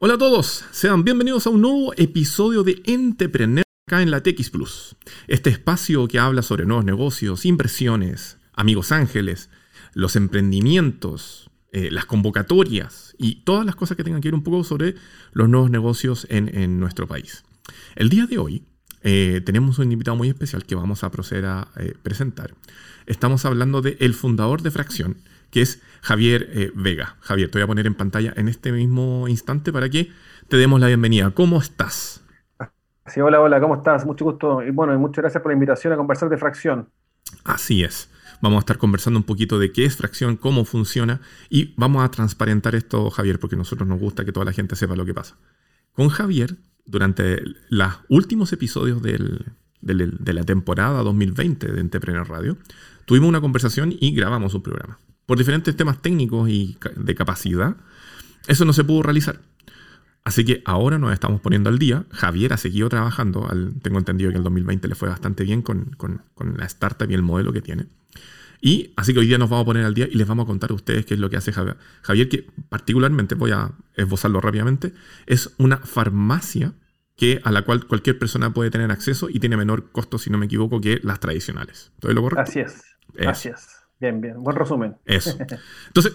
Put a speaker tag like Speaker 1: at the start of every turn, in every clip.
Speaker 1: Hola a todos, sean bienvenidos a un nuevo episodio de Entrepreneur acá en la TX Plus. Este espacio que habla sobre nuevos negocios, inversiones, amigos ángeles, los emprendimientos, eh, las convocatorias y todas las cosas que tengan que ver un poco sobre los nuevos negocios en, nuestro país. El día de hoy eh, tenemos un invitado muy especial que vamos a proceder a eh, presentar. Estamos hablando de el fundador de Fracción, que es Javier eh, Vega. Javier, te voy a poner en pantalla en este mismo instante para que te demos la bienvenida. ¿Cómo estás?
Speaker 2: Sí, hola, hola, ¿cómo estás? Mucho gusto y bueno, y muchas gracias por la invitación a conversar de fracción.
Speaker 1: Así es. Vamos a estar conversando un poquito de qué es fracción, cómo funciona y vamos a transparentar esto, Javier, porque a nosotros nos gusta que toda la gente sepa lo que pasa. Con Javier, durante los últimos episodios de la temporada 2020 de Entrepreneur Radio, tuvimos una conversación y grabamos un programa por diferentes temas técnicos y de capacidad, eso no se pudo realizar. Así que ahora nos estamos poniendo al día. Javier ha seguido trabajando. tengo entendido que el 2020 le fue bastante bien con, la startup y el modelo que tiene. Y así que hoy día nos vamos a poner al día y les vamos a contar a ustedes qué es lo que hace Javier. Javier, que particularmente, voy a esbozarlo rápidamente, es una farmacia que, a la cual cualquier persona puede tener acceso y tiene menor costo, si no me equivoco, que las tradicionales.
Speaker 2: ¿Todo lo correcto? Así es. Así es. Bien, bien, buen resumen.
Speaker 1: Eso. Entonces,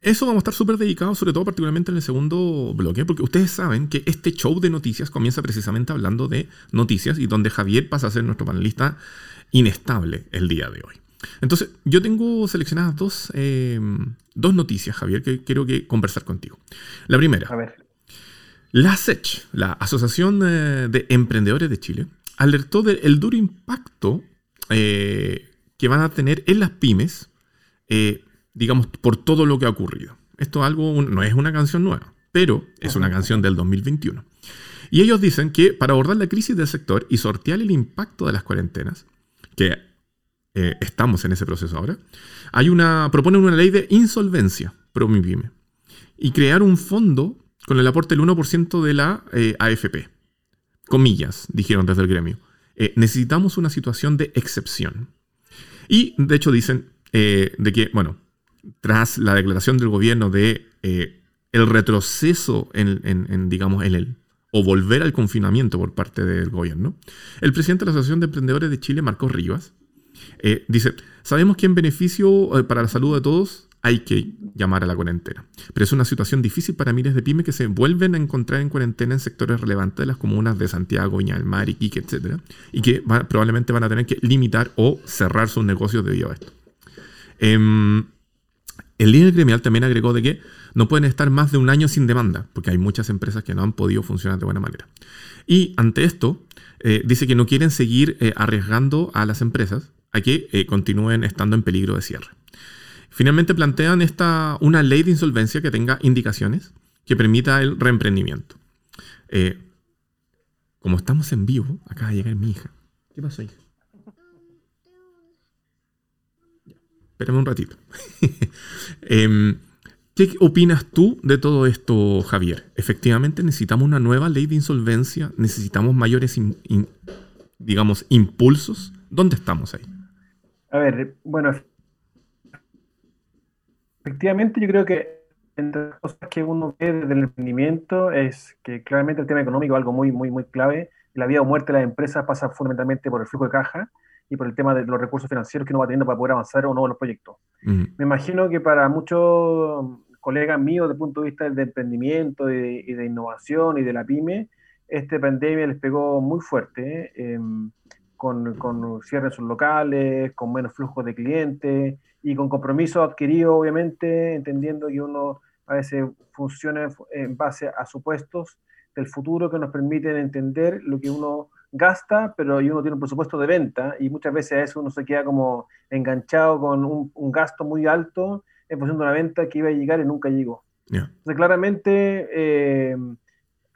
Speaker 1: eso vamos a estar súper dedicados, sobre todo particularmente en el segundo bloque, porque ustedes saben que este show de noticias comienza precisamente hablando de noticias y donde Javier pasa a ser nuestro panelista inestable el día de hoy. Entonces, yo tengo seleccionadas dos, eh, dos noticias, Javier, que quiero que conversar contigo. La primera. A ver. La SECH, la Asociación eh, de Emprendedores de Chile, alertó del duro impacto eh, que van a tener en las pymes, eh, digamos, por todo lo que ha ocurrido. Esto algo, no es una canción nueva, pero es una canción del 2021. Y ellos dicen que para abordar la crisis del sector y sortear el impacto de las cuarentenas, que eh, estamos en ese proceso ahora, hay una, proponen una ley de insolvencia pro pyme y crear un fondo con el aporte del 1% de la eh, AFP. Comillas, dijeron desde el gremio. necesitamos una situación de excepción. Y de hecho dicen eh, de que, bueno, tras la declaración del gobierno de eh, el retroceso en, digamos, en el o volver al confinamiento por parte del gobierno, el presidente de la Asociación de Emprendedores de Chile, Marcos Rivas, eh, dice, sabemos que en beneficio para la salud de todos hay que llamar a la cuarentena. Pero es una situación difícil para miles de pymes que se vuelven a encontrar en cuarentena en sectores relevantes de las comunas de Santiago, Viña del Iquique, etc. Y que probablemente van a tener que limitar o cerrar sus negocios debido a esto. Em, el líder gremial también agregó de que no pueden estar más de un año sin demanda, porque hay muchas empresas que no han podido funcionar de buena manera. Y ante esto, eh, dice que no quieren seguir eh, arriesgando a las empresas a que eh, continúen estando en peligro de cierre. Finalmente plantean esta, una ley de insolvencia que tenga indicaciones que permita el reemprendimiento. Eh, como estamos en vivo, acaba de llegar mi hija. ¿Qué pasó, hija? Espérame un ratito. Em, ¿Qué opinas tú de todo esto, Javier? Efectivamente, necesitamos una nueva ley de insolvencia, necesitamos mayores, digamos, impulsos. ¿Dónde estamos ahí?
Speaker 2: A ver, bueno, Efectivamente, yo creo que entre las cosas que uno ve desde el emprendimiento es que claramente el tema económico es algo muy, muy, muy clave. La vida o muerte de las empresas pasa fundamentalmente por el flujo de caja y por el tema de los recursos financieros que uno va teniendo para poder avanzar o no en los proyectos. Me imagino que para muchos colegas míos, desde el punto de vista del emprendimiento y de, innovación y de la pyme, esta pandemia les pegó muy fuerte, em, con, con cierres sus locales, con menos flujo de clientes y con compromiso adquirido, obviamente, entendiendo que uno a veces funciona en base a supuestos del futuro que nos permiten entender lo que uno gasta, pero uno tiene un presupuesto de venta y muchas veces a eso uno se queda como enganchado con un, gasto muy alto en función de una venta que iba a llegar y nunca llegó. Entonces, claramente, eh,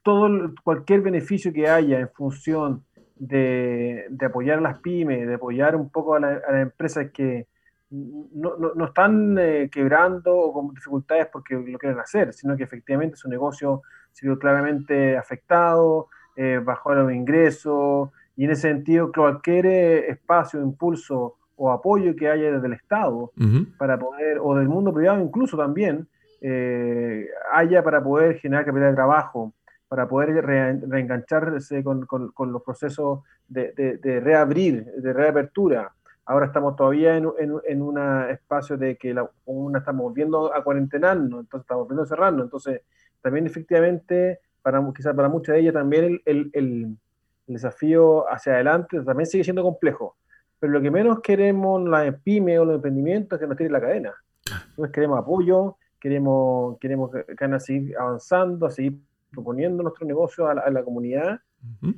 Speaker 2: todo, cualquier beneficio que haya en función de, apoyar a las pymes, de apoyar un poco a, a las empresas que, no, no, están eh, quebrando o con dificultades porque lo quieren hacer, sino que efectivamente su negocio se vio claramente afectado, eh, bajó los ingresos, y en ese sentido cualquier eh, espacio, impulso o apoyo que haya desde el Estado para poder, o del mundo privado incluso también, eh, haya para poder generar capital de trabajo, para poder reengancharse con, los procesos de, reabrir, de reapertura. Ahora estamos todavía en, un espacio de que la comuna estamos volviendo a cuarentenarnos, entonces estamos volviendo a cerrarnos. Entonces, también efectivamente, para, quizás para muchas de ellas también el, desafío hacia adelante también sigue siendo complejo. Pero lo que menos queremos la pyme o los emprendimientos es que nos tiren la cadena. Entonces queremos apoyo, queremos, queremos ganas seguir avanzando, a seguir proponiendo nuestro negocio a la, comunidad.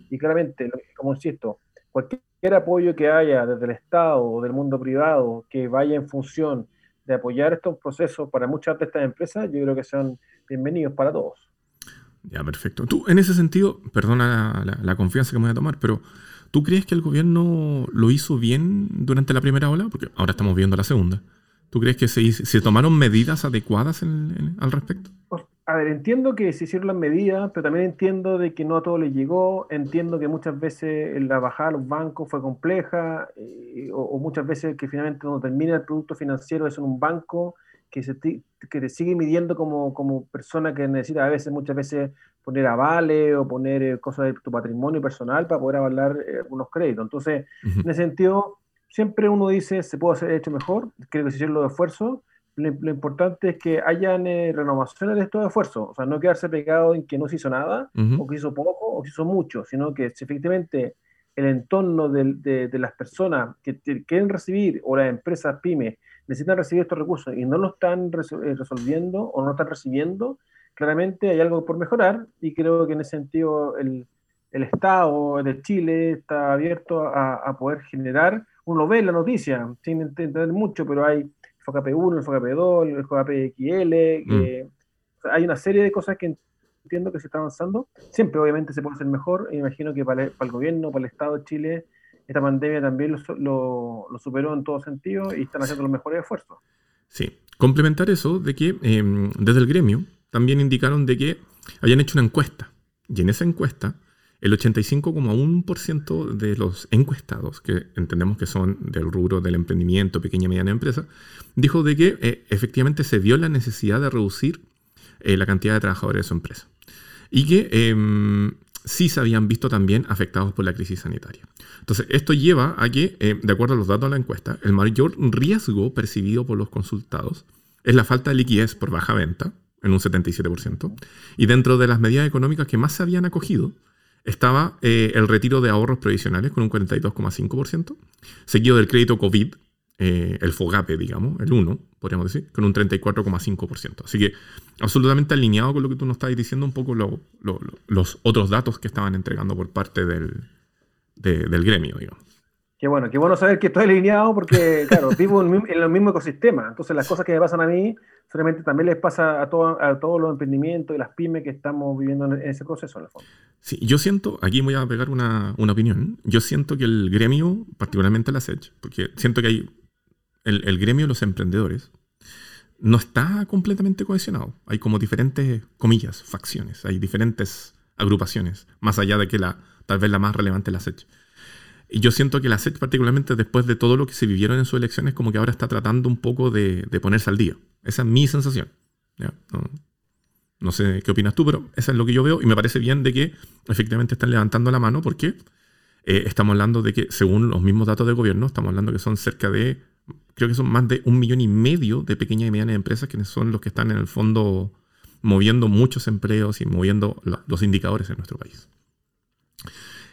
Speaker 2: Y claramente, como insisto, cualquier apoyo que haya desde el Estado o del mundo privado que vaya en función de apoyar estos procesos para muchas de estas empresas, yo creo que son bienvenidos para todos.
Speaker 1: Ya, perfecto. Tú, en ese sentido, perdona la, confianza que me voy a tomar, pero ¿tú crees que el gobierno lo hizo bien durante la primera ola? Porque ahora estamos viendo la segunda. ¿Tú crees que se, se tomaron medidas adecuadas al respecto?
Speaker 2: A ver, entiendo que se hicieron las medidas, pero también entiendo de que no a todo les llegó. Entiendo que muchas veces la bajada a los bancos fue compleja, eh, o, muchas veces que finalmente cuando termina el producto financiero es en un banco que, se que te sigue midiendo como, como persona que necesita a veces, muchas veces, poner avales o poner eh, cosas de tu patrimonio personal para poder avalar eh, algunos créditos. Entonces, en ese sentido, siempre uno dice, se puede hacer hecho mejor, creo que se hicieron los esfuerzos, lo, importante es que hayan eh, renovaciones de estos esfuerzos, o sea, no quedarse pegado en que no se hizo nada, o que hizo poco, o que hizo mucho, sino que si efectivamente el entorno de, de, las personas que quieren recibir, o las empresas pymes, necesitan recibir estos recursos y no lo están eh, resolviendo o no lo están recibiendo, claramente hay algo por mejorar y creo que en ese sentido el, el Estado de Chile está abierto a, a, poder generar, uno ve la noticia sin entender mucho, pero hay FKP1, el FKP2, el FKPXL, mm. hay una serie de cosas que entiendo que se está avanzando. Siempre, obviamente, se puede hacer mejor. Imagino que para el, gobierno, para el Estado de Chile, esta pandemia también lo, superó en todo sentido y están haciendo los mejores esfuerzos.
Speaker 1: Sí, complementar eso de que em, desde el gremio también indicaron de que habían hecho una encuesta y en esa encuesta el 85,1% de los encuestados, que entendemos que son del rubro del emprendimiento, pequeña y mediana empresa, dijo de que eh, efectivamente se vio la necesidad de reducir eh, la cantidad de trabajadores de su empresa. Y que em, sí se habían visto también afectados por la crisis sanitaria. Entonces, esto lleva a que, eh, de acuerdo a los datos de la encuesta, el mayor riesgo percibido por los consultados es la falta de liquidez por baja venta, en un 77%, y dentro de las medidas económicas que más se habían acogido, estaba eh, el retiro de ahorros previsionales con un 42,5%, seguido del crédito COVID, eh, el FOGAPE, digamos, el 1, podríamos decir, con un 34,5%. Así que absolutamente alineado con lo que tú nos estabas diciendo, un poco los otros datos que estaban entregando por parte del, del gremio, digamos.
Speaker 2: Qué bueno, qué bueno saber que estoy alineado porque, claro, vivo en, el mismo ecosistema. Entonces, las cosas que me pasan a mí, solamente también les pasa a, a todos los emprendimientos y las pymes que estamos viviendo en ese proceso, en el fondo.
Speaker 1: Sí, yo siento, aquí voy a pegar una, opinión, yo siento que el gremio, particularmente la SED, porque siento que hay el, el gremio de los emprendedores, no está completamente cohesionado. Hay como diferentes, comillas, facciones, hay diferentes agrupaciones, más allá de que la, tal vez la más relevante es la SED. Y yo siento que la SEC, particularmente después de todo lo que se vivieron en sus elecciones, como que ahora está tratando un poco de, ponerse al día. Esa es mi sensación. No, sé qué opinas tú, pero eso es lo que yo veo y me parece bien de que efectivamente están levantando la mano porque eh, estamos hablando de que, según los mismos datos del gobierno, estamos hablando que son cerca de, creo que son más de un millón y medio de pequeñas y medianas empresas que son los que están en el fondo moviendo muchos empleos y moviendo los indicadores en nuestro país.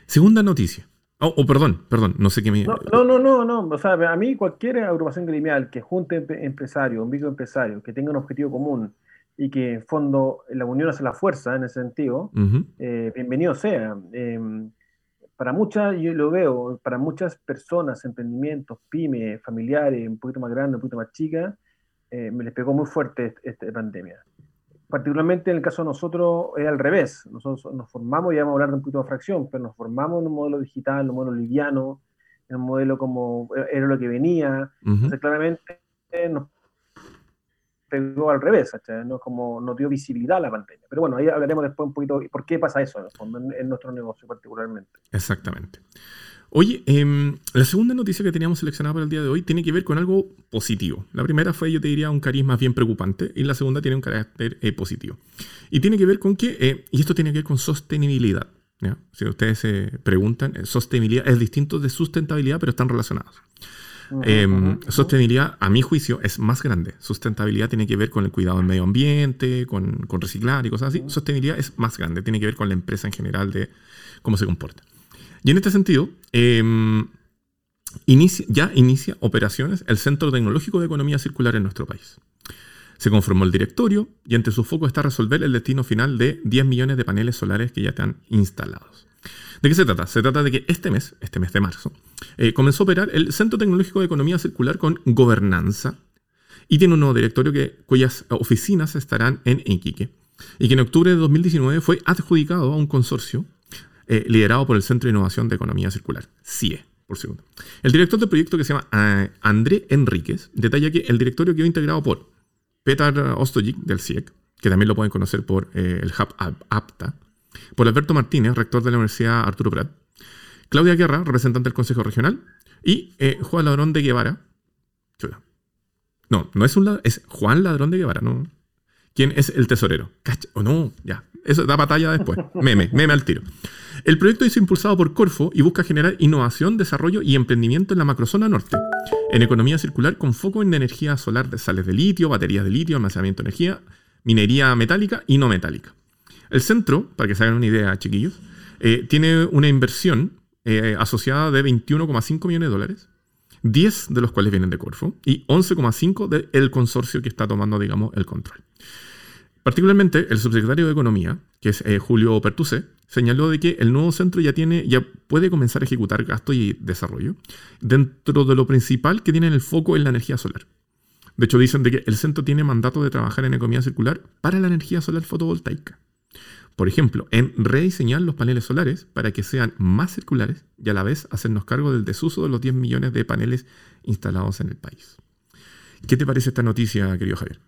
Speaker 1: Segunda noticia. Oh, oh, perdón, perdón, no sé qué me...
Speaker 2: No, no, no, no, o sea, a mí cualquier agrupación gremial que junte empresarios, un microempresario, que tenga un objetivo común y que en fondo la unión hace la fuerza en ese sentido, eh, bienvenido sea. Em, para muchas, yo lo veo, para muchas personas, emprendimientos, pymes, familiares, un poquito más grandes, un poquito más chicas, eh, me les pegó muy fuerte esta pandemia particularmente en el caso de nosotros es al revés. Nosotros nos formamos, ya vamos a hablar de un poquito de fracción, pero nos formamos en un modelo digital, en un modelo liviano, en un modelo como era lo que venía. Entonces, claramente nos pegó al revés, ¿no? como nos dio visibilidad a la pandemia. Pero bueno, ahí hablaremos después un poquito por qué pasa eso en, nuestro negocio particularmente.
Speaker 1: Exactamente. Oye, em, la segunda noticia que teníamos seleccionada para el día de hoy tiene que ver con algo positivo. La primera fue, yo te diría, un cariz más bien preocupante y la segunda tiene un carácter eh, positivo. Y tiene que ver con que, eh, y esto tiene que ver con sostenibilidad. Si ustedes se preguntan, eh, sostenibilidad es distinto de sustentabilidad, pero están relacionados. Em, sostenibilidad, a mi juicio, es más grande. Sustentabilidad tiene que ver con el cuidado del medio ambiente, con, con reciclar y cosas así. Sostenibilidad es más grande, tiene que ver con la empresa en general de cómo se comporta. Y en este sentido, em, ya inicia operaciones el Centro Tecnológico de Economía Circular en nuestro país. Se conformó el directorio y entre sus focos está resolver el destino final de 10 millones de paneles solares que ya están instalados. ¿De qué se trata? Se trata de que este mes, este mes de marzo, eh, comenzó a operar el Centro Tecnológico de Economía Circular con gobernanza y tiene un nuevo directorio que, cuyas oficinas estarán en Iquique y que en octubre de 2019 fue adjudicado a un consorcio eh, liderado por el Centro de Innovación de Economía Circular, CIE, por segundo. El director del proyecto, que se llama eh, André Enríquez, detalla que el directorio quedó integrado por Petar Ostojic, del CIEC, que también lo pueden conocer por eh, el Hub APTA, por Alberto Martínez, rector de la Universidad Arturo Prat, Claudia Guerra, representante del Consejo Regional, y Juan Ladrón de Guevara. No, no es un es Juan Ladrón de Guevara, no. ¿Quién es el tesorero? O no, ya. Eso da batalla después. Meme, meme al tiro. El proyecto es impulsado por Corfo y busca generar innovación, desarrollo y emprendimiento en la macrozona norte, en economía circular con foco en energía solar de sales de litio, baterías de litio, almacenamiento de energía, minería metálica y no metálica. El centro, para que se hagan una idea, chiquillos, eh, tiene una inversión eh, asociada de 21,5 millones de dólares, 10 de los cuales vienen de Corfo y 11,5 del consorcio que está tomando, digamos, el control. Particularmente, el subsecretario de Economía, que es eh, Julio Pertuce, señaló de que el nuevo centro ya, tiene, ya puede comenzar a ejecutar gasto y desarrollo dentro de lo principal que tiene el foco en la energía solar. De hecho, dicen de que el centro tiene mandato de trabajar en economía circular para la energía solar fotovoltaica. Por ejemplo, en rediseñar los paneles solares para que sean más circulares y a la vez hacernos cargo del desuso de los 10 millones de paneles instalados en el país. ¿Qué te parece esta noticia, querido Javier?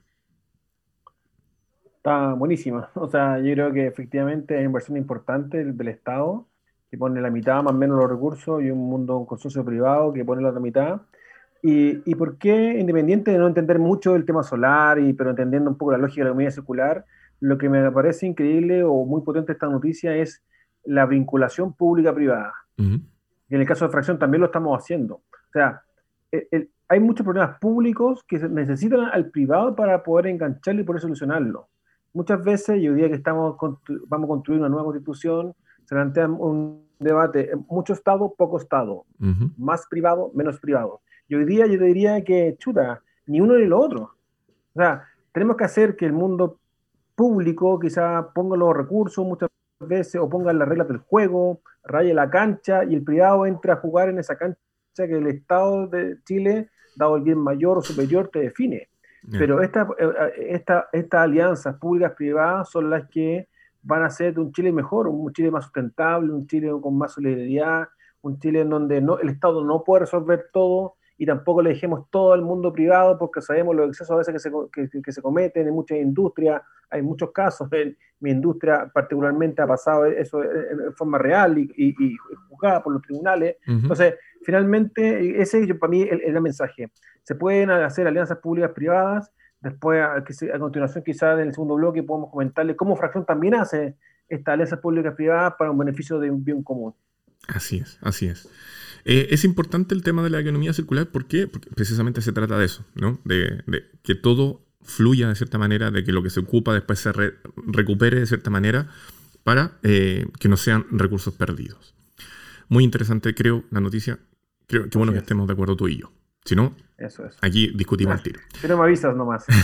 Speaker 2: Está buenísima. O sea, yo creo que efectivamente hay inversión importante del, Estado, que pone la mitad más o menos los recursos, y un mundo, un consorcio privado que pone la otra mitad. Y, y, por qué, independiente de no entender mucho el tema solar, y, pero entendiendo un poco la lógica de la economía circular, lo que me parece increíble o muy potente esta noticia es la vinculación pública-privada. Y en el caso de fracción también lo estamos haciendo. O sea, hay muchos problemas públicos que necesitan al privado para poder engancharlo y poder solucionarlo. Muchas veces, y hoy día que estamos vamos a construir una nueva constitución, se plantea un debate, mucho Estado, poco Estado, más privado, menos privado. Y hoy día yo diría que, chuta, ni uno ni lo otro. O sea, tenemos que hacer que el mundo público quizá ponga los recursos muchas veces o ponga las reglas del juego, raye la cancha y el privado entre a jugar en esa cancha que el Estado de Chile, dado el bien mayor o superior, te define. Pero estas eh, esta, esta alianzas públicas-privadas son las que van a hacer de un Chile mejor, un Chile más sustentable, un Chile con más solidaridad, un Chile en donde no, el Estado no puede resolver todo y tampoco le dejemos todo al mundo privado porque sabemos los excesos a veces que se, que, que se cometen en muchas industrias, hay muchos casos, en mi industria particularmente ha pasado eso en forma real y, y, juzgada por los tribunales. Entonces, finalmente, ese para mí es el mensaje. Se pueden hacer alianzas públicas privadas. Después, a, continuación, quizás en el segundo bloque, podemos comentarle cómo Fracción también hace estas alianzas públicas privadas para un beneficio de un bien común.
Speaker 1: Así es, así es. Eh, es importante el tema de la economía circular, ¿por qué? Porque precisamente se trata de eso, ¿no? De, que todo fluya de cierta manera, de que lo que se ocupa después se recupere de cierta manera para eh, que no sean recursos perdidos. Muy interesante, creo, la noticia. Creo que bueno que estemos de acuerdo tú y yo. Si no, aquí discutimos el tiro.
Speaker 2: Si no me avisas nomás.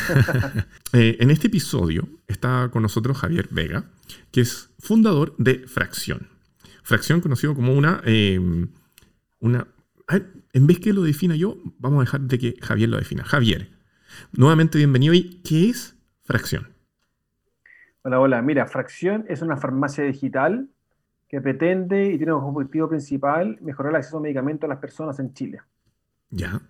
Speaker 1: Eh, en este episodio está con nosotros Javier Vega, que es fundador de Fracción. Fracción conocido como una... Eh, una en vez que lo defina yo, vamos a dejar de que Javier lo defina. Javier, nuevamente bienvenido. ¿Y qué es Fracción?
Speaker 2: Hola, hola. Mira, Fracción es una farmacia digital que pretende y tiene como objetivo principal mejorar el acceso a medicamentos a las personas en Chile.
Speaker 1: Ya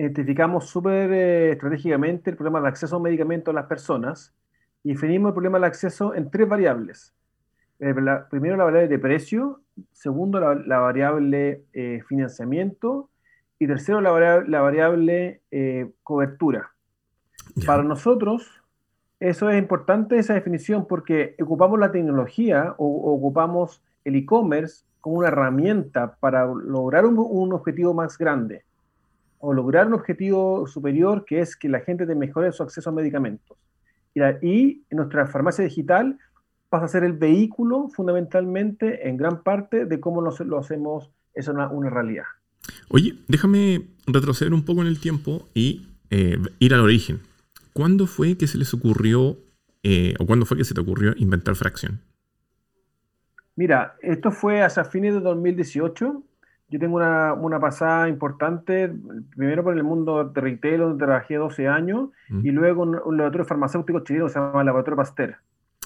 Speaker 2: identificamos súper eh, estratégicamente el problema de acceso a medicamentos a las personas y definimos el problema del acceso en tres variables. Eh, primero la variable de precio, segundo la, variable eh, financiamiento y tercero la variable, eh, cobertura. Para nosotros, eso es importante, esa definición, porque ocupamos la tecnología o, ocupamos el e-commerce como una herramienta para lograr un, objetivo más grande o lograr un objetivo superior que es que la gente te mejore su acceso a medicamentos. Y, y nuestra farmacia digital pasa a ser el vehículo fundamentalmente, en gran parte, de cómo lo, hacemos, es una, una, realidad.
Speaker 1: Oye, déjame retroceder un poco en el tiempo y eh, ir al origen. ¿Cuándo fue que se les ocurrió, eh, o cuándo fue que se te ocurrió inventar fracción?
Speaker 2: Mira, esto fue hacia fines de 2018. Yo tengo una, una, pasada importante, primero por el mundo de retail, donde trabajé 12 años, mm. y luego un, un laboratorio farmacéutico chileno que se llama Laboratorio Pasteur.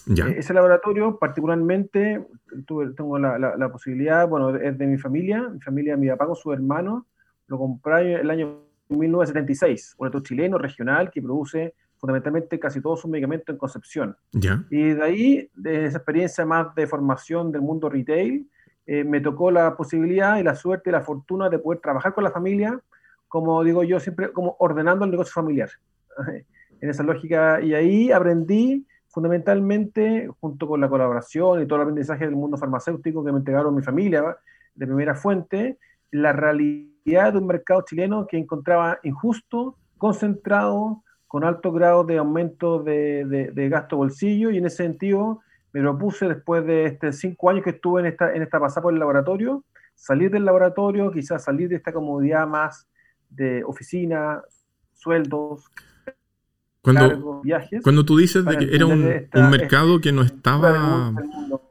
Speaker 2: Eh, ese laboratorio, particularmente, tuve, tengo la, la, posibilidad, bueno, es de mi familia, mi familia, mi papá con su hermano, lo compré el año 1976, un laboratorio chileno regional que produce fundamentalmente casi todos sus medicamentos en Concepción. Y de ahí, de esa experiencia más de formación del mundo retail, eh, me tocó la posibilidad y la suerte y la fortuna de poder trabajar con la familia, como digo yo siempre, como ordenando el negocio familiar. en esa lógica, y ahí aprendí fundamentalmente, junto con la colaboración y todo el aprendizaje del mundo farmacéutico que me entregaron mi familia de primera fuente, la realidad de un mercado chileno que encontraba injusto, concentrado, con alto grado de aumento de, de, gasto bolsillo, y en ese sentido me propuse después de este cinco años que estuve en esta, en esta pasada por el laboratorio, salir del laboratorio, quizás salir de esta comodidad más de oficina, sueldos,
Speaker 1: cuando, cuando tú dices de que era un, mercado que no estaba,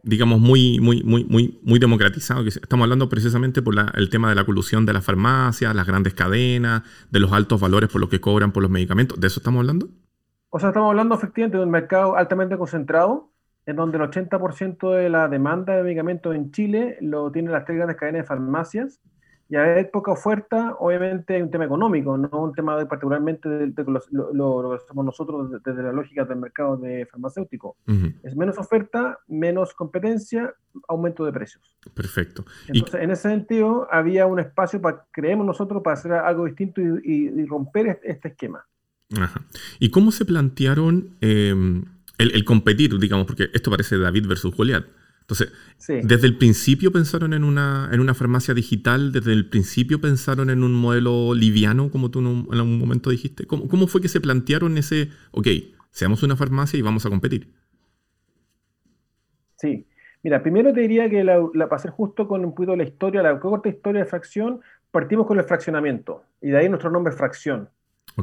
Speaker 1: digamos, muy, muy, muy, muy, muy democratizado, que estamos hablando precisamente por el tema de la colusión de las farmacias, las grandes cadenas, de los altos valores por lo que cobran por los medicamentos, ¿de eso estamos hablando?
Speaker 2: O sea, estamos hablando efectivamente de un mercado altamente concentrado, en donde el 80% de la demanda de medicamentos en Chile lo tienen las tres grandes cadenas de farmacias, y hay poca oferta, obviamente hay un tema económico, no un tema de, particularmente de, lo, que hacemos nosotros desde, la lógica del mercado de farmacéutico. Es menos oferta, menos competencia, aumento de precios.
Speaker 1: Perfecto.
Speaker 2: Entonces, en ese sentido, había un espacio para, creemos nosotros, para hacer algo distinto y, romper este, esquema.
Speaker 1: ¿Y cómo se plantearon em, el, el, competir, digamos, porque esto parece David versus Goliat? Entonces, desde el principio pensaron en una, en una farmacia digital, desde el principio pensaron en un modelo liviano, como tú en, algún momento dijiste. ¿Cómo, ¿Cómo, fue que se plantearon ese, ok, seamos una farmacia y vamos a competir?
Speaker 2: Sí, mira, primero te diría que la, la para ser justo con un poquito la historia, la corta historia de fracción, partimos con el fraccionamiento y de ahí nuestro nombre es fracción.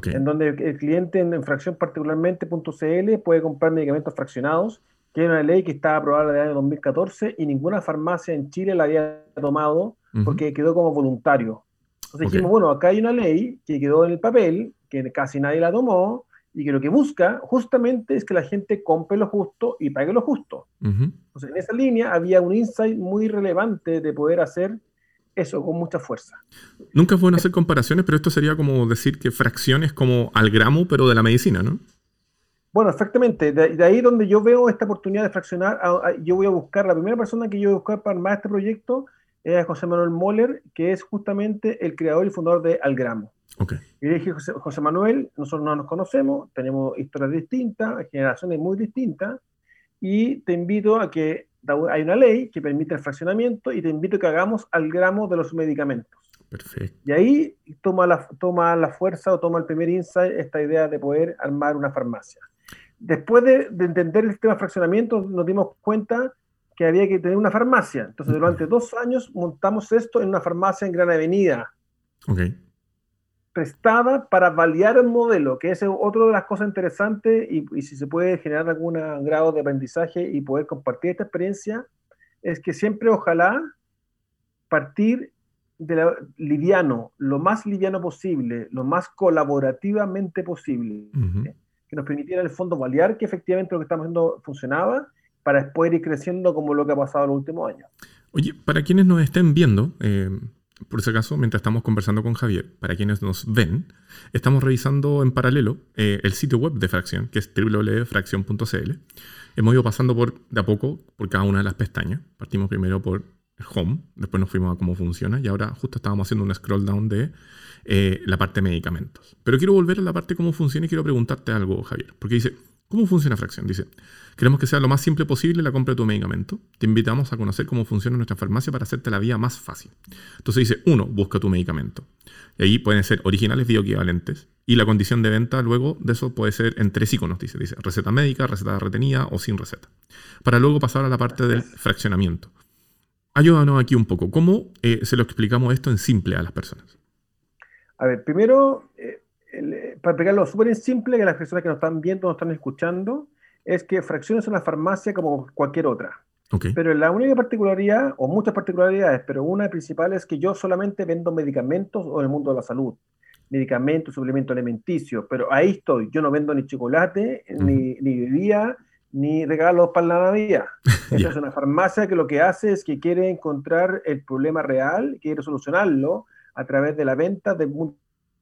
Speaker 2: En donde el cliente en, en fracción particularmente .cl puede comprar medicamentos fraccionados que era una ley que estaba aprobada en el año 2014 y ninguna farmacia en Chile la había tomado porque quedó como voluntario. Entonces dijimos, bueno, acá hay una ley que quedó en el papel, que casi nadie la tomó, y que lo que busca justamente es que la gente compre lo justo y pague lo justo. Entonces, en esa línea había un insight muy relevante de poder hacer eso con mucha fuerza.
Speaker 1: Nunca fueron a hacer comparaciones, pero esto sería como decir que fracciones como al gramo, pero de la medicina, ¿no?
Speaker 2: Bueno, exactamente. De, ahí donde yo veo esta oportunidad de fraccionar, yo voy a buscar, la primera persona que yo voy a buscar para armar este proyecto es José Manuel Moller, que es justamente el creador y fundador de Algramo. Okay. Y le dije, José, Manuel, nosotros no nos conocemos, tenemos historias distintas, generaciones muy distintas, y te invito a que hay una ley que permite el fraccionamiento y te invito a que hagamos Algramo de los medicamentos. Perfecto. Y ahí toma la, toma la fuerza o toma el primer insight esta idea de poder armar una farmacia después de, entender el sistema de fraccionamiento, nos dimos cuenta que había que tener una farmacia. Entonces, durante dos años montamos esto en una farmacia en Gran Avenida. Prestada para validar el modelo, que es otra de las cosas interesantes y, si se puede generar algún grado de aprendizaje y poder compartir esta experiencia, es que siempre ojalá partir de liviano, lo más liviano posible, lo más colaborativamente posible que nos permitiera en el fondo validar que efectivamente lo que estamos haciendo funcionaba para después ir creciendo como lo que ha pasado en los últimos años.
Speaker 1: Oye, para quienes nos estén viendo, eh, por si acaso, mientras estamos conversando con Javier, para quienes nos ven, estamos revisando en paralelo eh, el sitio web de Fracción, que es www.fracción.cl. Hemos ido pasando por, de a poco por cada una de las pestañas. Partimos primero por Home, después nos fuimos a cómo funciona y ahora justo estábamos haciendo un scroll down de eh, la parte de medicamentos. Pero quiero volver a la parte de cómo funciona y quiero preguntarte algo, Javier, porque dice, ¿cómo funciona Fracción? Dice, queremos que sea lo más simple posible la compra de tu medicamento. Te invitamos a conocer cómo funciona nuestra farmacia para hacerte la vida más fácil. Entonces dice, uno, busca tu medicamento. Y ahí pueden ser originales bioequivalentes. Y la condición de venta luego de eso puede ser en tres iconos, dice, dice receta médica, receta retenida o sin receta. Para luego pasar a la parte del fraccionamiento. Ayúdanos aquí un poco. ¿Cómo eh, se lo explicamos esto en simple a las personas?
Speaker 2: A ver, primero, eh, eh, para explicarlo súper simple, que las personas que nos están viendo, nos están escuchando, es que Fracción es una farmacia como cualquier otra. Pero la única particularidad, o muchas particularidades, pero una principal es que yo solamente vendo medicamentos o en el mundo de la salud. Medicamentos, suplemento alimenticio, pero ahí estoy. Yo no vendo ni chocolate, ni, ni bebida, ni regalos para la Navidad. Esa es una farmacia que lo que hace es que quiere encontrar el problema real, quiere solucionarlo a través de la venta del mundo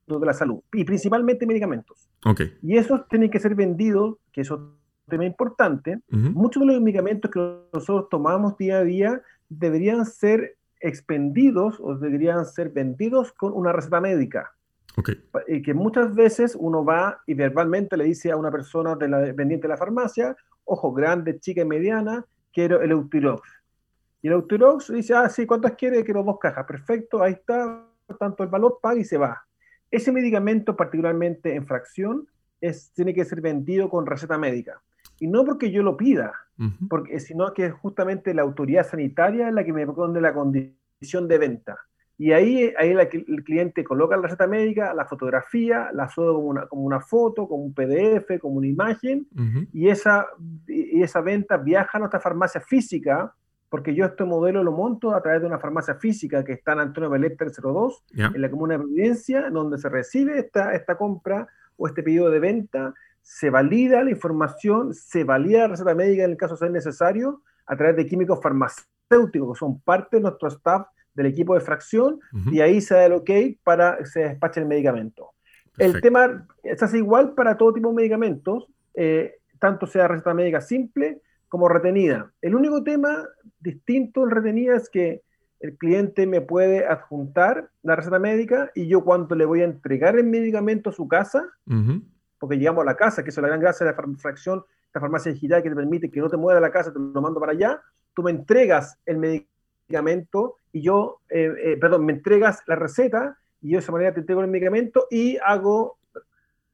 Speaker 2: de la salud y principalmente medicamentos.
Speaker 1: Okay.
Speaker 2: Y esos tienen que ser vendidos, que eso es un tema importante. Muchos de los medicamentos que nosotros tomamos día a día deberían ser expendidos o deberían ser vendidos con una receta médica.
Speaker 1: Okay.
Speaker 2: Y que muchas veces uno va y verbalmente le dice a una persona de la, dependiente de la farmacia, ojo, grande, chica y mediana, quiero el Eutirox. Y el Eutirox dice, ah, sí, ¿cuántas quiere? Quiero dos cajas. Perfecto, ahí está, tanto el valor, paga y se va. Ese medicamento, particularmente en fracción, es, tiene que ser vendido con receta médica. Y no porque yo lo pida, porque, sino que es justamente la autoridad sanitaria la que me pone la condición de venta. Y ahí, ahí el cliente coloca la receta médica, la fotografía, la sube como una, como una foto, como un PDF, como una imagen, y, esa, y esa venta viaja a nuestra farmacia física, porque yo este modelo lo monto a través de una farmacia física que está en Antonio Belet 302, en la Comuna de Providencia, donde se recibe esta, esta compra o este pedido de venta, se valida la información, se valida la receta médica en el caso de ser necesario, a través de químicos farmacéuticos, que son parte de nuestro staff del equipo de fracción y ahí se da el ok para que se despache el medicamento. El tema es así igual para todo tipo de medicamentos, eh, tanto sea receta médica simple como retenida. El único tema distinto en retenida es que el cliente me puede adjuntar la receta médica y yo cuando le voy a entregar el medicamento a su casa, porque llegamos a la casa, que es la gran gracia de la fracción, la farmacia digital que te permite que no te mueva de la casa, te lo mando para allá, tú me entregas el medicamento y yo, eh, eh, perdón, me entregas la receta y yo de esa manera te entrego el medicamento y hago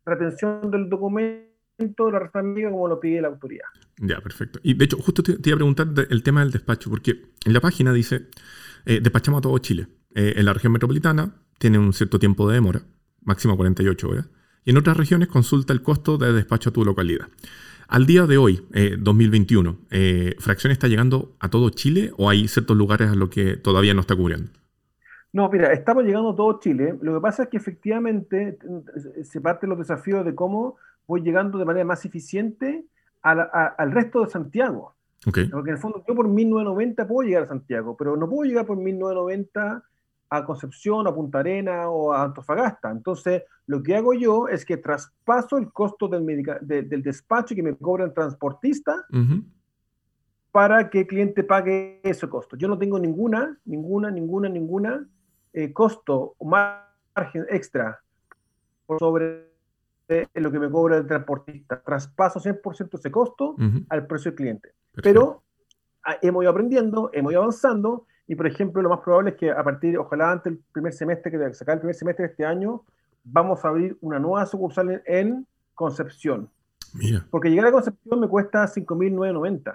Speaker 2: retención del documento, la receta médica como lo pide la autoridad.
Speaker 1: Ya, perfecto. Y de hecho, justo te, iba a preguntar el tema del despacho, porque en la página dice, eh, despachamos a todo Chile. en la región metropolitana tiene un cierto tiempo de demora, máximo 48 horas, y en otras regiones consulta el costo de despacho a tu localidad. Al día de hoy, 2021, eh, eh, ¿Fracción está llegando a todo Chile o hay ciertos lugares a los que todavía no está cubriendo?
Speaker 2: No, mira, estamos llegando a todo Chile. Lo que pasa es que efectivamente se parte los desafíos de cómo voy llegando de manera más eficiente al resto de Santiago.
Speaker 1: Okay.
Speaker 2: Porque en el fondo yo por 1990 puedo llegar a Santiago, pero no puedo llegar por 1990 a Concepción, a Punta Arena o a Antofagasta. Entonces, lo que hago yo es que traspaso el costo del, del despacho que me cobra el transportista para que el cliente pague ese costo. Yo no tengo ninguna, ninguna, ninguna, ninguna eh, costo o margen extra por sobre lo que me cobra el transportista. Traspaso 100% ese costo al precio del cliente. Pero ah, hemos ido aprendiendo, hemos ido avanzando y, por ejemplo, lo más probable es que a partir, ojalá antes del primer semestre, que se el primer semestre de este año, vamos a abrir una nueva sucursal en Concepción.
Speaker 1: Mira.
Speaker 2: Porque llegar a Concepción me cuesta 5.990.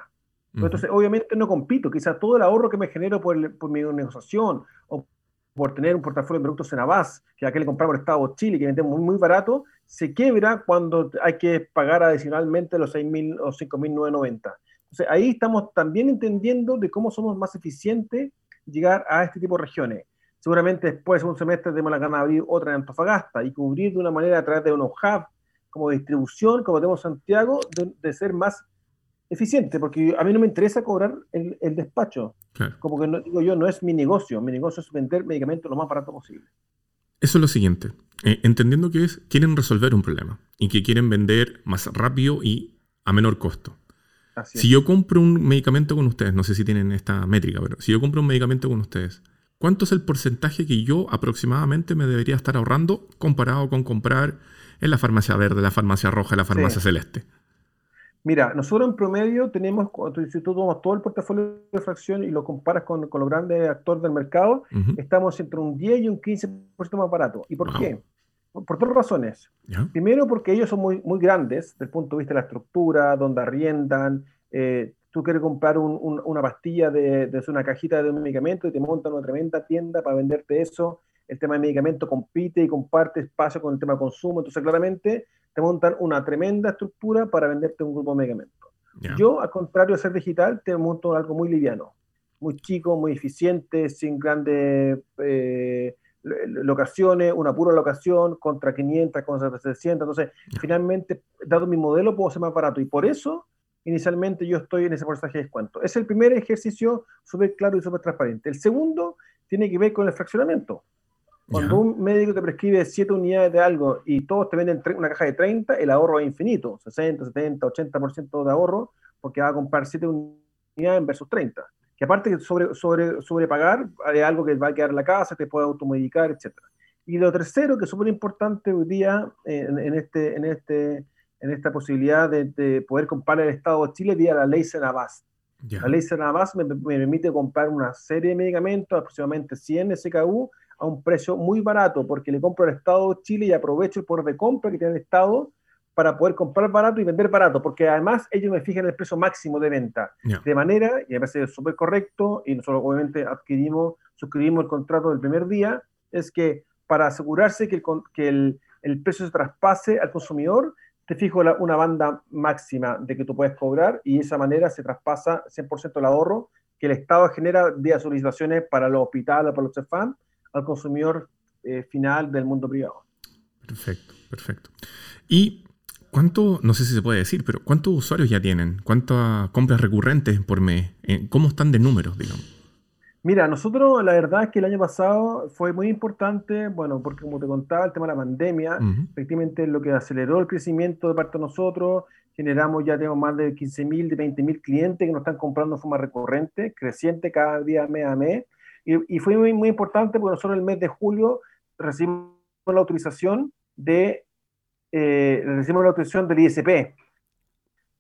Speaker 2: Entonces, obviamente no compito. Quizás todo el ahorro que me genero por, por, mi negociación o por tener un portafolio de productos en Avaz, que aquel le compramos el Estado de Chile, que vendemos muy, muy barato, se quiebra cuando hay que pagar adicionalmente los 6.000 o 5.990. Entonces, ahí estamos también entendiendo de cómo somos más eficientes llegar a este tipo de regiones. Seguramente después de un semestre tenemos la gana de abrir otra en Antofagasta y cubrir de una manera a través de unos hubs como distribución, como tenemos en Santiago, de, ser más eficiente, porque a mí no me interesa cobrar el, despacho. Como que no, digo yo, no es mi negocio. Mi negocio es vender medicamentos lo más barato posible.
Speaker 1: Eso es lo siguiente. Eh, entendiendo que es, quieren resolver un problema y que quieren vender más rápido y a menor costo. si yo compro un medicamento con ustedes, no sé si tienen esta métrica, pero si yo compro un medicamento con ustedes, ¿cuánto es el porcentaje que yo aproximadamente me debería estar ahorrando comparado con comprar en la farmacia verde, la farmacia roja, la farmacia celeste?
Speaker 2: Mira, nosotros en promedio tenemos, si tú tomas todo el portafolio de fracción y lo comparas con, con los grandes actores del mercado, estamos entre un 10 y un 15% más barato. ¿Y por qué? Por, dos razones. Primero, porque ellos son muy, muy grandes desde el punto de vista de la estructura, donde arriendan. Eh, tú quieres comprar una pastilla de, de, una cajita de un medicamento y te montan una tremenda tienda para venderte eso. El tema de medicamento compite y comparte espacio con el tema de consumo. Entonces, claramente, te montan una tremenda estructura para venderte un grupo de medicamentos. Yo, al contrario de ser digital, te monto algo muy liviano, muy chico, muy eficiente, sin grandes eh, locaciones, una pura locación contra 500, contra 600. Entonces, finalmente, dado mi modelo, puedo ser más barato. Y por eso, inicialmente, yo estoy en ese porcentaje de descuento. Es el primer ejercicio súper claro y súper transparente. El segundo tiene que ver con el fraccionamiento. Cuando un médico te prescribe 7 unidades de algo y todos te venden una caja de 30, el ahorro es infinito, 60, 70, 80% de ahorro, porque va a comprar 7 unidades versus 30. Que aparte de sobre, sobre, sobrepagar, hay algo que va a quedar en la casa, te puede automedicar, etc. Y lo tercero, que es súper importante hoy día en, este, en, este, en esta posibilidad de, poder comprar el Estado de Chile vía la ley Senabas. La ley Senabas me, me, permite comprar una serie de medicamentos, aproximadamente 100 SKU, a un precio muy barato porque le compro al Estado de Chile y aprovecho el poder de compra que tiene el Estado para poder comprar barato y vender barato, porque además ellos me fijan el precio máximo de venta. De manera, y me parece súper correcto, y nosotros obviamente adquirimos, suscribimos el contrato del primer día, es que para asegurarse que el, que el, el precio se traspase al consumidor, te fijo una banda máxima de que tú puedes cobrar y de esa manera se traspasa 100% el ahorro que el Estado genera vía solicitaciones para los hospitales, para los CEFAM, al consumidor eh, final del mundo privado.
Speaker 1: Perfecto, perfecto. ¿Y cuánto, no sé si se puede decir, pero cuántos usuarios ya tienen? ¿Cuántas compras recurrentes por mes? Eh, ¿Cómo están de números, digamos?
Speaker 2: Mira, nosotros la verdad es que el año pasado fue muy importante, bueno, porque como te contaba, el tema de la pandemia, efectivamente lo que aceleró el crecimiento de parte de nosotros, generamos ya tenemos más de 15.000, de 20.000 clientes que nos están comprando de forma recurrente, creciente cada día mes a mes, y, fue muy, muy importante porque nosotros el mes de julio recibimos la autorización de eh, recibimos la autorización del ISP,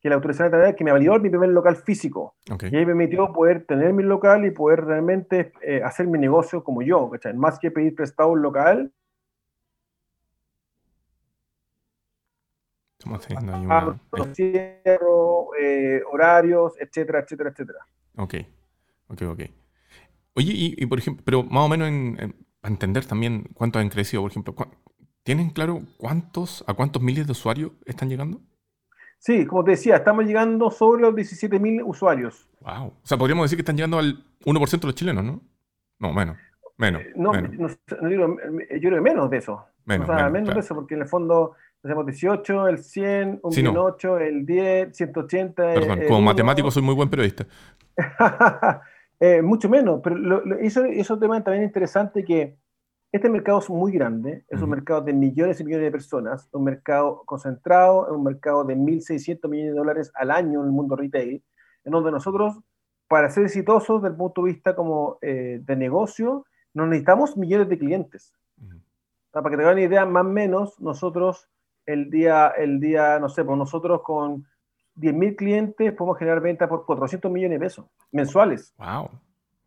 Speaker 2: que la autorización de que me validó mi primer local físico. Y ahí me permitió poder tener mi local y poder realmente eh, hacer mi negocio como yo, Más que pedir prestado un local. Estamos haciendo ahí una... eh, horarios, etcétera, etcétera, etcétera.
Speaker 1: Ok, ok, ok. Oye, y, por ejemplo, pero más o menos en, para entender también cuántos han crecido, por ejemplo, ¿tienen claro cuántos, a cuántos miles de usuarios están llegando?
Speaker 2: Sí, como te decía, estamos llegando sobre los 17.000 usuarios.
Speaker 1: Wow. O sea, podríamos decir que están llegando al 1% de los chilenos, ¿no? No, menos. Menos.
Speaker 2: Eh, no, No, digo, yo creo que menos de eso. Menos, o sea, menos, de eso, porque en el fondo hacemos 18, el 100, un sí, el 10, 180.
Speaker 1: Perdón, como matemático soy muy buen periodista.
Speaker 2: Eh, mucho menos, pero eso, es un tema también interesante que este mercado es muy grande, es un mercado de millones y millones de personas, un mercado concentrado, es un mercado de 1.600 millones de dólares al año en el mundo retail, en donde nosotros, para ser exitosos desde el punto de vista como eh, de negocio, nos necesitamos millones de clientes. para que te hagan una idea, más o menos, nosotros el día, el día, no sé, pues nosotros con 10.000 clientes, podemos generar ventas por 400 millones de pesos mensuales.
Speaker 1: Wow.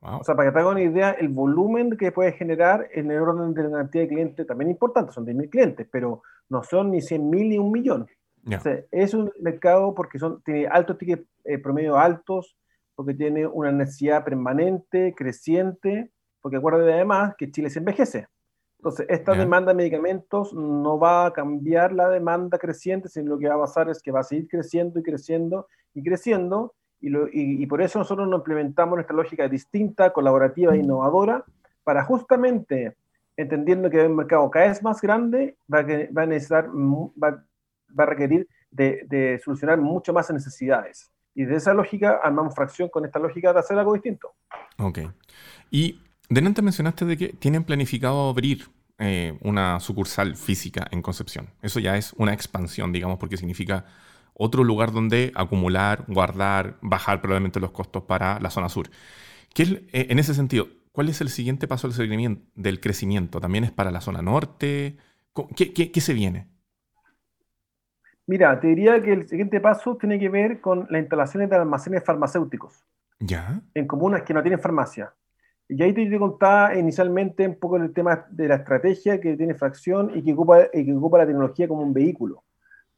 Speaker 2: O sea, para que te hagan una idea, el volumen que puedes generar en el orden de la cantidad de clientes también es importante, son 10.000 clientes, pero no son ni 100.000 ni un millón. O sea, es un mercado porque son, tiene altos tickets eh, promedio altos, porque tiene una necesidad permanente, creciente, porque acuérdate además que Chile se envejece. Entonces, esta demanda de medicamentos no va a cambiar la demanda creciente, sino lo que va a pasar es que va a seguir creciendo y creciendo y creciendo, y, por eso nosotros nos implementamos nuestra lógica distinta, colaborativa e innovadora, para justamente, entendiendo que un mercado cada vez más grande, va a, va a necesitar, va, a requerir de, de, solucionar mucho más necesidades. Y de esa lógica armamos fracción con esta lógica de hacer algo distinto.
Speaker 1: Ok. Y delante mencionaste de que tienen planificado abrir eh, una sucursal física en Concepción. Eso ya es una expansión, digamos, porque significa otro lugar donde acumular, guardar, bajar probablemente los costos para la zona sur. ¿Qué eh, en ese sentido, ¿cuál es el siguiente paso del crecimiento? ¿También es para la zona norte? ¿Qué, qué se viene?
Speaker 2: Mira, te diría que el siguiente paso tiene que ver con las instalaciones de almacenes farmacéuticos.
Speaker 1: ¿Ya?
Speaker 2: En comunas que no tienen farmacia. Y ahí te contaba inicialmente un poco el tema de la estrategia que tiene Fracción y que ocupa, y que ocupa la tecnología como un vehículo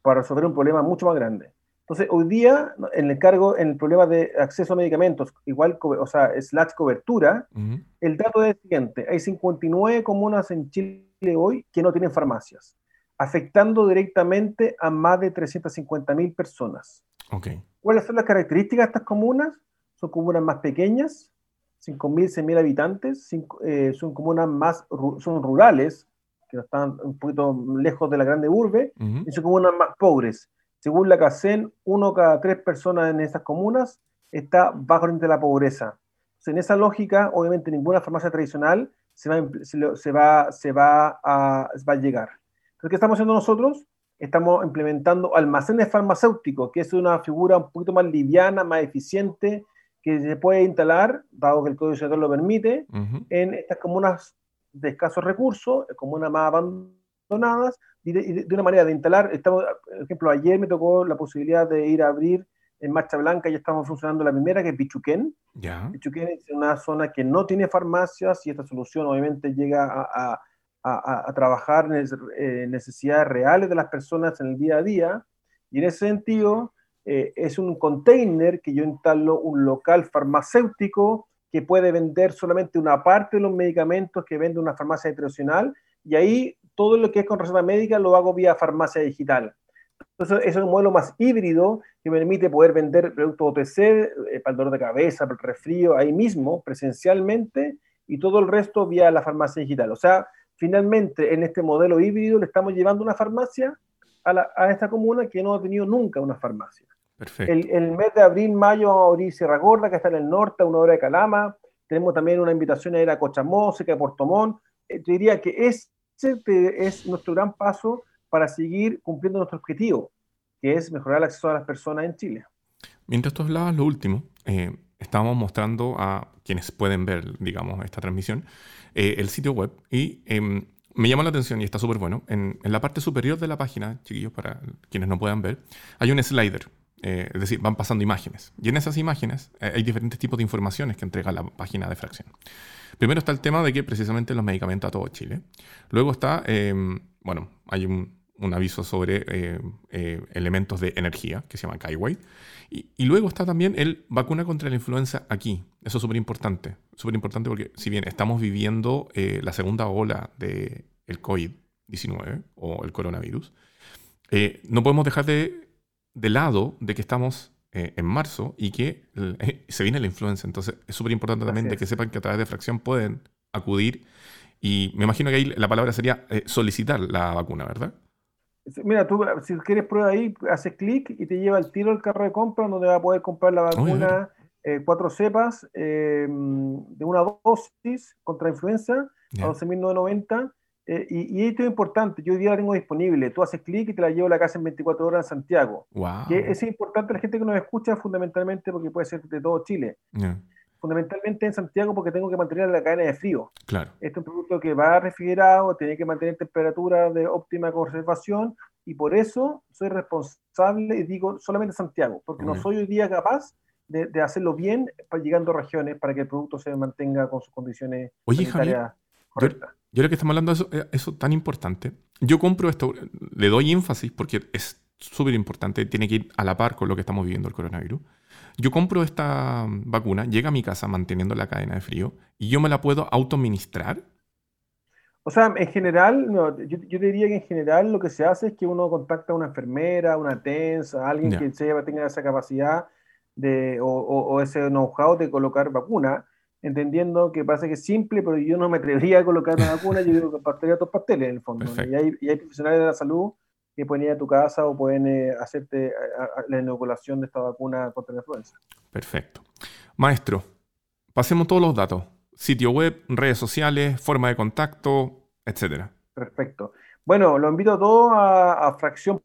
Speaker 2: para resolver un problema mucho más grande. Entonces, hoy día, en el cargo, en el problema de acceso a medicamentos, igual, o sea, slash cobertura, el dato es el siguiente: hay 59 comunas en Chile hoy que no tienen farmacias, afectando directamente a más de 350.000 personas.
Speaker 1: Okay.
Speaker 2: ¿Cuáles son las características de estas comunas? Son comunas más pequeñas, 5.000, 6.000 habitantes, eh, son comunas más son rurales, que están un poquito lejos de la grande urbe, y son comunas más pobres. Según la CACEN, uno cada tres personas en estas comunas está bajo el índice de la pobreza. en esa lógica, obviamente ninguna farmacia tradicional se va, se va, se va, a, va a llegar. Entonces, ¿qué estamos haciendo nosotros? Estamos implementando almacenes farmacéuticos, que es una figura un poquito más liviana, más eficiente, que se puede instalar, dado que el Código Civil lo permite, en estas comunas de escasos recursos, comunas más abandonadas, y de, una manera de instalar, estamos, por ejemplo, ayer me tocó la posibilidad de ir a abrir en Marcha Blanca, ya estamos funcionando la primera, que es Pichuquén.
Speaker 1: Ya.
Speaker 2: Pichuquén es una zona que no tiene farmacias y esta solución obviamente llega a, a, a, trabajar en necesidades reales de las personas en el día a día. Y en ese sentido, eh, es un container que yo instalo un local farmacéutico que puede vender solamente una parte de los medicamentos que vende una farmacia tradicional y ahí todo lo que es con receta médica lo hago vía farmacia digital. Entonces, es un modelo más híbrido que me permite poder vender productos OTC eh, para el dolor de cabeza, para el resfrío, ahí mismo, presencialmente, y todo el resto vía la farmacia digital. O sea, finalmente, en este modelo híbrido le estamos llevando una farmacia a, a esta comuna que no ha tenido nunca una farmacia. El, mes de abril, mayo abrir Sierra Gorda, que está en el norte, a una hora de Calama. Tenemos también una invitación a ir a Cochamó, que a Puerto Montt. Eh, te diría que ese es nuestro gran paso para seguir cumpliendo nuestro objetivo, que es mejorar el acceso a las personas en Chile.
Speaker 1: Mientras tú hablabas lo último, eh, estábamos mostrando a quienes pueden ver, digamos, esta transmisión, eh, el sitio web y em, me llama la atención y está súper bueno. En, en, la parte superior de la página, chiquillos, para quienes no puedan ver, hay un slider eh, es decir, van pasando imágenes. Y en esas imágenes eh, hay diferentes tipos de informaciones que entrega la página de fracción. Primero está el tema de que precisamente los medicamentos a todo Chile. Luego está, em, bueno, hay un, aviso sobre eh, elementos de energía que se llama Kaiway. Y, luego está también el vacuna contra la influenza aquí. Eso es súper importante. Súper importante porque si bien estamos viviendo la segunda ola del el COVID-19 o el coronavirus, no podemos dejar de de lado de que estamos eh, en marzo y que eh, se viene la influencia. Entonces es súper importante también de que sepan que a través de fracción pueden acudir y me imagino que ahí la palabra sería eh, solicitar la vacuna, ¿verdad?
Speaker 2: Mira, tú si quieres prueba ahí, haces clic y te lleva el tiro al carro de compra donde vas a poder comprar la vacuna cuatro cepas de una dosis contra influenza a 12.990 eh, y, esto es importante, yo hoy día la tengo disponible, tú haces clic y te la llevo a la casa en 24 horas en Santiago. Que es importante la gente que nos escucha fundamentalmente porque puede ser de todo Chile. Fundamentalmente en Santiago porque tengo que mantener la cadena de frío.
Speaker 1: Claro.
Speaker 2: Este es un producto que va refrigerado, tiene que mantener temperatura de óptima conservación y por eso soy responsable y digo solamente Santiago, porque no soy hoy día capaz de, de, hacerlo bien para llegando a regiones para que el producto se mantenga con sus condiciones
Speaker 1: Oye, sanitarias Yo creo que estamos hablando de eso, eh, eso tan importante. Yo compro esto, le doy énfasis porque es súper importante, tiene que ir a la par con lo que estamos viviendo el coronavirus. Yo compro esta vacuna, llega a mi casa manteniendo la cadena de frío y yo me la puedo autoministrar.
Speaker 2: O sea, en general, yo, yo, diría que en general lo que se hace es que uno contacta a una enfermera, una TENS, a alguien que tenga esa capacidad de, o, o ese know-how de colocar vacuna entendiendo que parece que es simple, pero yo no me atrevería a colocar una vacuna, yo digo que partiría todos pasteles en el fondo. Y hay, y hay, profesionales de la salud que pueden ir a tu casa o pueden eh, hacerte la inoculación de esta vacuna contra la influenza.
Speaker 1: Perfecto. Maestro, pasemos todos los datos. Sitio web, redes sociales, forma de contacto, etcétera.
Speaker 2: Perfecto. Bueno, lo invito a todos a, a fracción.cl.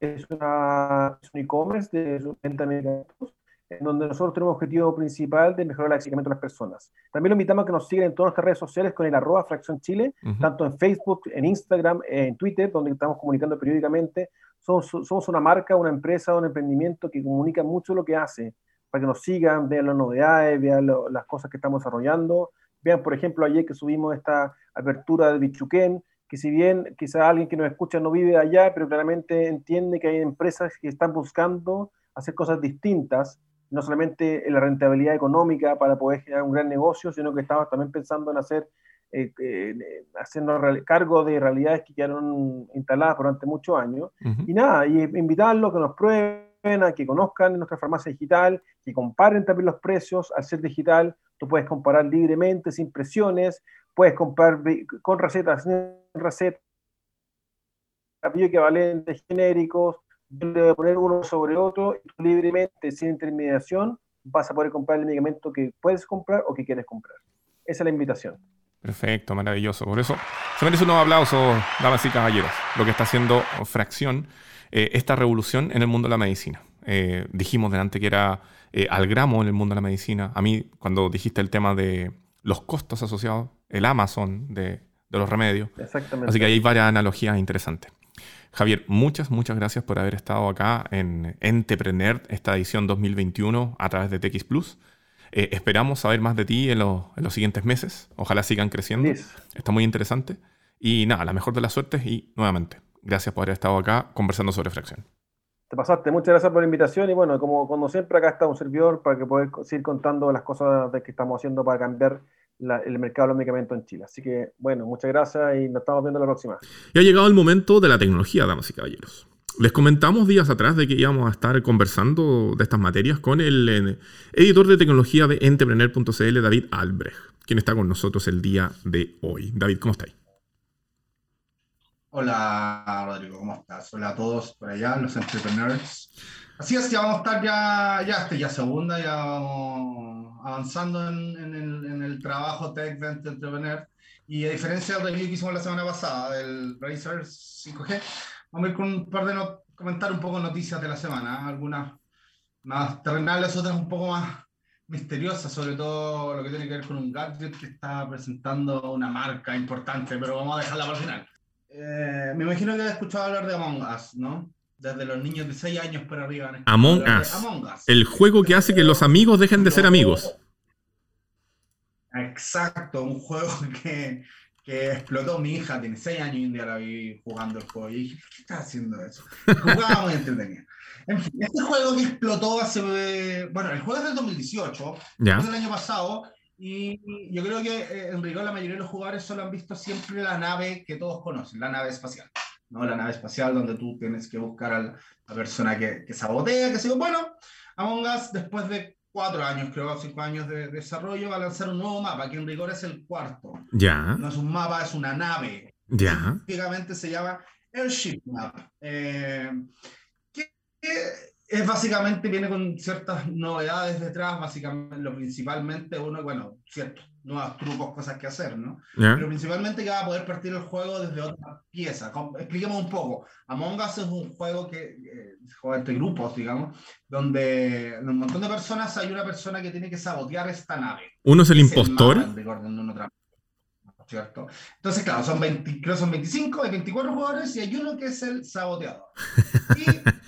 Speaker 2: Es, una, un e-commerce de venta de medicamentos en donde nosotros tenemos objetivo principal de mejorar el accesimiento de las personas. También lo invitamos a que nos sigan en todas nuestras redes sociales con el arroba Fracción Chile, tanto en Facebook, en Instagram, en Twitter, donde estamos comunicando periódicamente. Somos, somos, una marca, una empresa, un emprendimiento que comunica mucho lo que hace, para que nos sigan, vean las novedades, vean las cosas que estamos desarrollando. Vean, por ejemplo, ayer que subimos esta apertura de Bichuquén, que si bien quizá alguien que nos escucha no vive allá, pero claramente entiende que hay empresas que están buscando hacer cosas distintas no solamente en la rentabilidad económica para poder generar un gran negocio, sino que estamos también pensando en hacer, eh, eh, haciendo cargo de realidades que quedaron instaladas durante muchos años. Y nada, y invitarlos a que nos prueben, a que conozcan nuestra farmacia digital, que comparen también los precios. Al ser digital, tú puedes comparar libremente, sin presiones, puedes comprar con recetas, sin recetas, equivalentes genéricos, yo poner uno sobre otro y libremente, sin intermediación, vas a poder comprar el medicamento que puedes comprar o que quieres comprar. Esa es la invitación.
Speaker 1: Perfecto, maravilloso. Por eso se merece un nuevo aplauso, damas y caballeros, lo que está haciendo Fracción, eh, esta revolución en el mundo de la medicina. Eh, dijimos delante que era eh, al gramo en el mundo de la medicina. A mí, cuando dijiste el tema de los costos asociados, el Amazon de, de los remedios.
Speaker 2: Exactamente.
Speaker 1: Así que hay varias analogías interesantes. Javier, muchas, muchas gracias por haber estado acá en Entrepreneur, esta edición 2021 a través de TX Plus. Eh, esperamos saber más de ti en, los siguientes meses. Ojalá sigan creciendo. Está muy interesante. Y nada, la mejor de las suertes y nuevamente, gracias por haber estado acá conversando sobre fracción.
Speaker 2: Te pasaste, muchas gracias por la invitación y bueno, como, como siempre acá está un servidor para que poder seguir contando las cosas que estamos haciendo para cambiar el mercado de los medicamentos en Chile. Así que, bueno, muchas gracias y nos estamos viendo la próxima.
Speaker 1: Y ha llegado el momento de la tecnología, damas y caballeros. Les comentamos días atrás de que íbamos a estar conversando de estas materias con el eh, editor de tecnología de entrepreneur.cl, David Albrecht, quien está con nosotros el día de hoy. David, ¿cómo estáis?
Speaker 3: Hola Rodrigo, ¿cómo estás? Hola a todos por allá, los entrepreneurs. Así es, ya vamos a estar ya, ya, este, ya segunda, ya vamos avanzando en, el, trabajo Tech Vent Entrepreneur. Y a diferencia del review que hicimos la semana pasada del Razer 5G, vamos a ir con un par de comentar un poco noticias de la semana, algunas más terrenales, otras un poco más misteriosas, sobre todo lo que tiene que ver con un gadget que está presentando una marca importante, pero vamos a dejarla para el final. Eh, me imagino que has escuchado hablar de Among Us, ¿no? Desde los niños de 6 años para arriba.
Speaker 1: Among Us. El juego que hace que los amigos dejen de ser amigos.
Speaker 3: Exacto, un juego que, que explotó mi hija, tiene 6 años y un día la vi jugando el juego y dije, ¿qué estás haciendo eso? Jugaba muy entretenido. En fin, este juego que explotó hace. Bueno, el juego es del 2018,
Speaker 1: ya.
Speaker 3: es del año pasado, y yo creo que eh, en rigor la mayoría de los jugadores solo han visto siempre la nave que todos conocen, la nave espacial. ¿No? La nave espacial donde tú tienes que buscar a la persona que, que sabotea, que se Bueno, Among Us, después de cuatro años, creo, cinco años de, desarrollo, va a lanzar un nuevo mapa, que en rigor es el cuarto.
Speaker 1: Ya.
Speaker 3: No es un mapa, es una nave.
Speaker 1: Ya.
Speaker 3: Típicamente se llama Airship Map. Eh, que, es básicamente viene con ciertas novedades detrás, básicamente, lo principalmente uno, bueno, ciertos nuevos trucos, cosas que hacer, ¿no? Pero principalmente que va a poder partir el juego desde otra pieza. Expliquemos un poco. Among Us es un juego que eh, juega entre grupos, digamos, donde en un montón de personas hay una persona que tiene que sabotear esta nave.
Speaker 1: ¿Uno es el impostor?
Speaker 3: ¿cierto? Entonces, claro, son 20, creo son 25, hay 24 jugadores y hay uno que es el saboteador. Y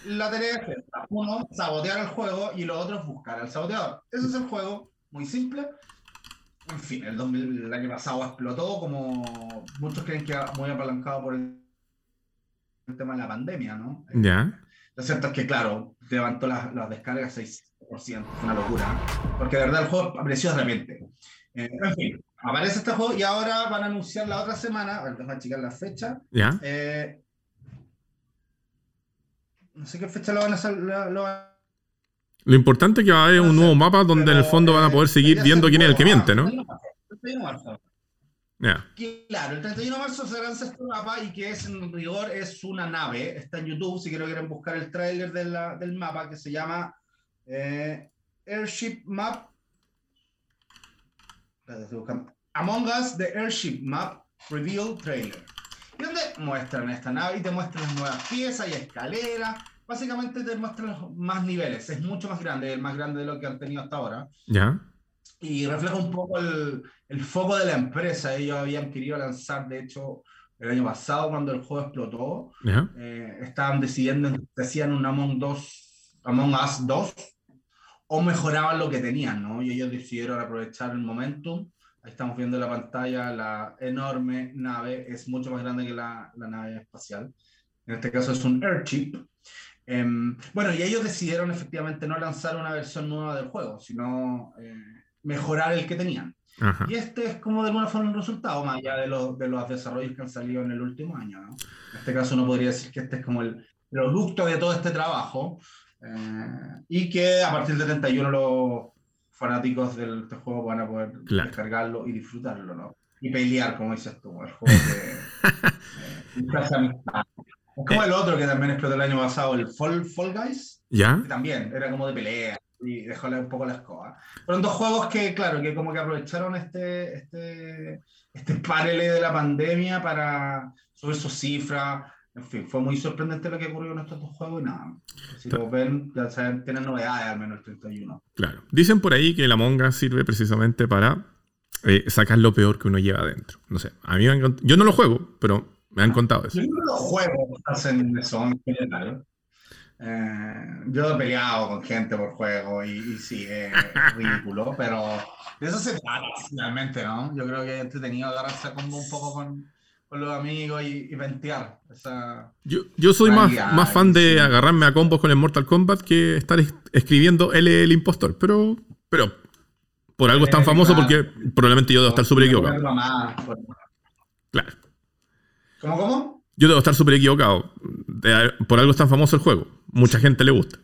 Speaker 3: la tarea es uno, sabotear el juego y los otros buscar al saboteador. Ese es el juego, muy simple. En fin, el, 2000, el año pasado explotó, como muchos creen que muy apalancado por el, tema de la pandemia, ¿no?
Speaker 1: Ya.
Speaker 3: Lo cierto es que, claro, levantó las, las descargas 6%, una locura, porque de verdad el juego apareció de repente. Eh, en fin, aparece este juego y ahora van a anunciar la otra semana, a ver, déjame checar la fecha.
Speaker 1: Ya.
Speaker 3: Eh, no sé qué fecha lo van a hacer. Lo,
Speaker 1: lo importante es que va a haber un nuevo mapa donde en el fondo van a poder seguir viendo quién es el que miente, ¿no?
Speaker 3: Claro, el 31 de marzo se lanza este mapa y que es en rigor es una nave. Está en YouTube si quieren buscar el tráiler del mapa que se llama eh, Airship Map. Among Us, The Airship Map Reveal Trailer. Y donde muestran esta nave y te muestran nuevas piezas y escaleras. Básicamente te muestran más niveles. Es mucho más grande, el más grande de lo que han tenido hasta ahora.
Speaker 1: Ya
Speaker 3: y refleja un poco el, el, foco de la empresa. Ellos habían querido lanzar, de hecho, el año pasado, cuando el juego explotó, eh, estaban decidiendo si hacían un Among, Among Us 2 o mejoraban lo que tenían, ¿no? Y ellos decidieron aprovechar el momentum. Ahí estamos viendo en la pantalla la enorme nave, es mucho más grande que la, la nave espacial. En este caso es un Airship. Em, bueno, y ellos decidieron efectivamente no lanzar una versión nueva del juego, sino eh, mejorar el que tenían. Y este es como de alguna forma un resultado, más allá de, los, de los desarrollos que han salido en el último año. En este caso uno podría decir que este es como el producto de todo este trabajo eh, y que a partir del 31 los fanáticos del este juego van a poder descargarlo y disfrutarlo, ¿no? Y pelear, como dices tú, el juego de... Eh, es como el otro que también explotó el año pasado, el Fall, Fall Guys.
Speaker 1: ¿Ya?
Speaker 3: Que también era como de pelea y dejarle un poco la escoba. Fueron dos juegos que, claro, que como que aprovecharon este, este, este de la pandemia para subir sus cifras. En fin, fue muy sorprendente lo que ocurrió en estos dos juegos y nada. Si lo ven, ya saben, tienen novedades al menos el 31.
Speaker 1: Claro. Dicen por ahí que la monga sirve precisamente para eh, sacar lo peor que uno lleva adentro. No sé, a mí me Yo no lo juego, pero me han contado eso.
Speaker 3: Yo no lo juego, hacen eso en general. Eh, yo he peleado con gente por juego y, y sí, es ridículo, pero de eso se trata finalmente, ¿no? Yo creo que es entretenido agarrarse como un poco con, con los amigos y, y ventear. Esa
Speaker 1: yo, yo soy más, más fan de agarrarme a combos con el Mortal Kombat que estar escribiendo él el impostor, pero, pero por algo es tan famoso porque probablemente yo debo estar súper equivocado. Claro.
Speaker 3: ¿Cómo, cómo?
Speaker 1: Yo debo estar súper equivocado. Por algo es tan famoso el juego. Mucha gente le gusta.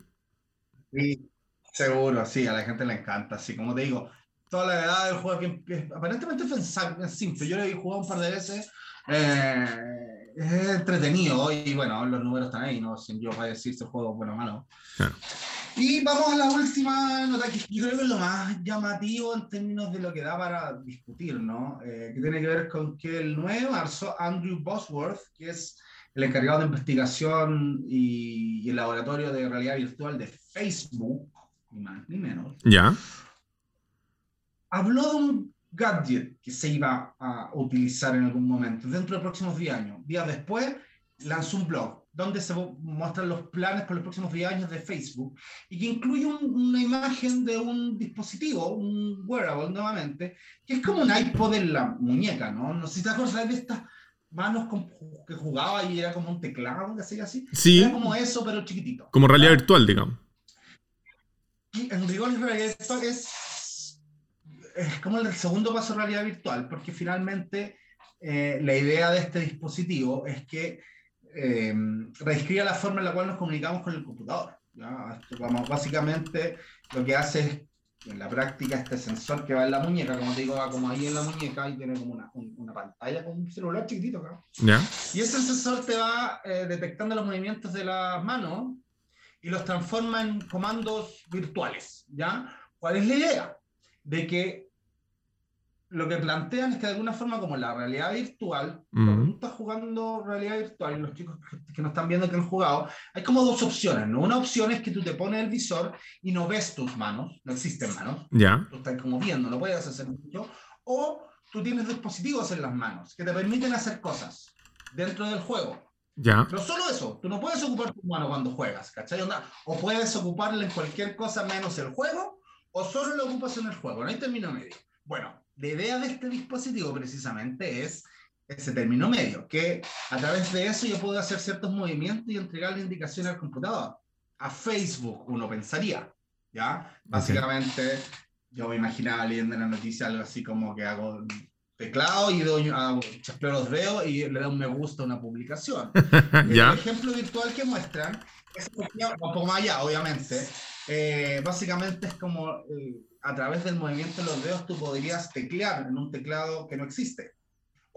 Speaker 3: Sí, seguro, sí, a la gente le encanta. Así como te digo, toda la edad del juego que, aparentemente es simple. Yo lo he jugado un par de veces. Eh, es entretenido y bueno, los números están ahí, no sin yo voy a decir si el juego es bueno o malo. Y vamos a la última nota que yo creo que es lo más llamativo en términos de lo que da para discutir, ¿no? Eh, que tiene que ver con que el 9 de marzo Andrew Bosworth, que es el encargado de investigación y, el laboratorio de realidad virtual de Facebook, ni más ni menos,
Speaker 1: ¿Ya?
Speaker 3: Habló de un gadget que se iba a utilizar en algún momento, dentro de los próximos 10 años. Días después lanzó un blog donde se muestran los planes para los próximos 10 años de Facebook y que incluye una imagen de un dispositivo, un wearable nuevamente, que es como un iPod en la muñeca, ¿no? No sé si te acuerdas de estas manos que jugaba y era como un teclado, que sea así.
Speaker 1: Sí.
Speaker 3: Era como eso, pero chiquitito.
Speaker 1: Como realidad virtual, digamos.
Speaker 3: Y en rigor, virtual es, es como el segundo paso de realidad virtual, porque finalmente eh, la idea de este dispositivo es que eh, reescribe la forma en la cual nos comunicamos con el computador. Vamos, básicamente lo que hace es, en la práctica, este sensor que va en la muñeca, como te digo, va como ahí en la muñeca y tiene como una, una pantalla con un celular chiquitito. Y ese sensor te va eh, detectando los movimientos de las manos y los transforma en comandos virtuales. ¿ya? ¿Cuál es la idea? De que lo que plantean es que de alguna forma, como la realidad virtual, cuando tú estás jugando realidad virtual y los chicos que, no están viendo que han jugado, hay como dos opciones, ¿no? Una opción es que tú te pones el visor y no ves tus manos, no existen manos.
Speaker 1: Ya.
Speaker 3: Tú estás como viendo, no puedes hacer mucho. O tú tienes dispositivos en las manos que te permiten hacer cosas dentro del juego.
Speaker 1: Ya.
Speaker 3: Pero solo eso, tú no puedes ocupar tu mano cuando juegas, ¿cachai? O puedes ocuparla en cualquier cosa menos el juego, o solo lo ocupas en el juego, no hay término medio. Bueno, la idea de este dispositivo precisamente es ese término medio, que a través de eso yo puedo hacer ciertos movimientos y entregarle indicaciones al computador. A Facebook uno pensaría, ¿ya? Básicamente yo me imaginaba leyendo en la noticia algo así como que hago teclado y doy, hago, los dedos y le doy un me gusta a una publicación.
Speaker 1: ¿Ya?
Speaker 3: El ejemplo virtual que muestran es un poco más allá, obviamente. Eh, básicamente es como... Eh, a través del movimiento de los dedos tú podrías teclear en un teclado que no existe.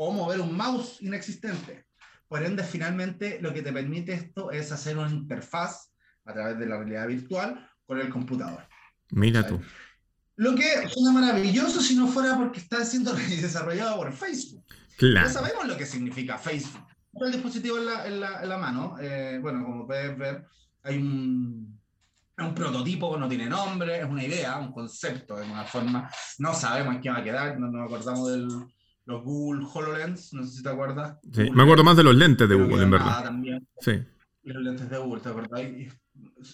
Speaker 3: o mover un mouse inexistente. Por ende, finalmente, lo que te permite esto es hacer una interfaz a través de la realidad virtual con el computador.
Speaker 1: Mira tú.
Speaker 3: Lo que suena maravilloso si no fuera porque está siendo desarrollado por Facebook.
Speaker 1: Claro.
Speaker 3: Ya sabemos lo que significa Facebook. El dispositivo en la, en la, en la mano, eh, bueno, como puedes ver, hay un, un prototipo que no tiene nombre, es una idea, un concepto de alguna forma. No sabemos en qué va a quedar, no nos acordamos de los Google HoloLens, no sé si te acuerdas.
Speaker 1: Sí, me acuerdo más de los lentes de Google, en verdad.
Speaker 3: También.
Speaker 1: Sí.
Speaker 3: Los lentes de Google, ¿te acordás?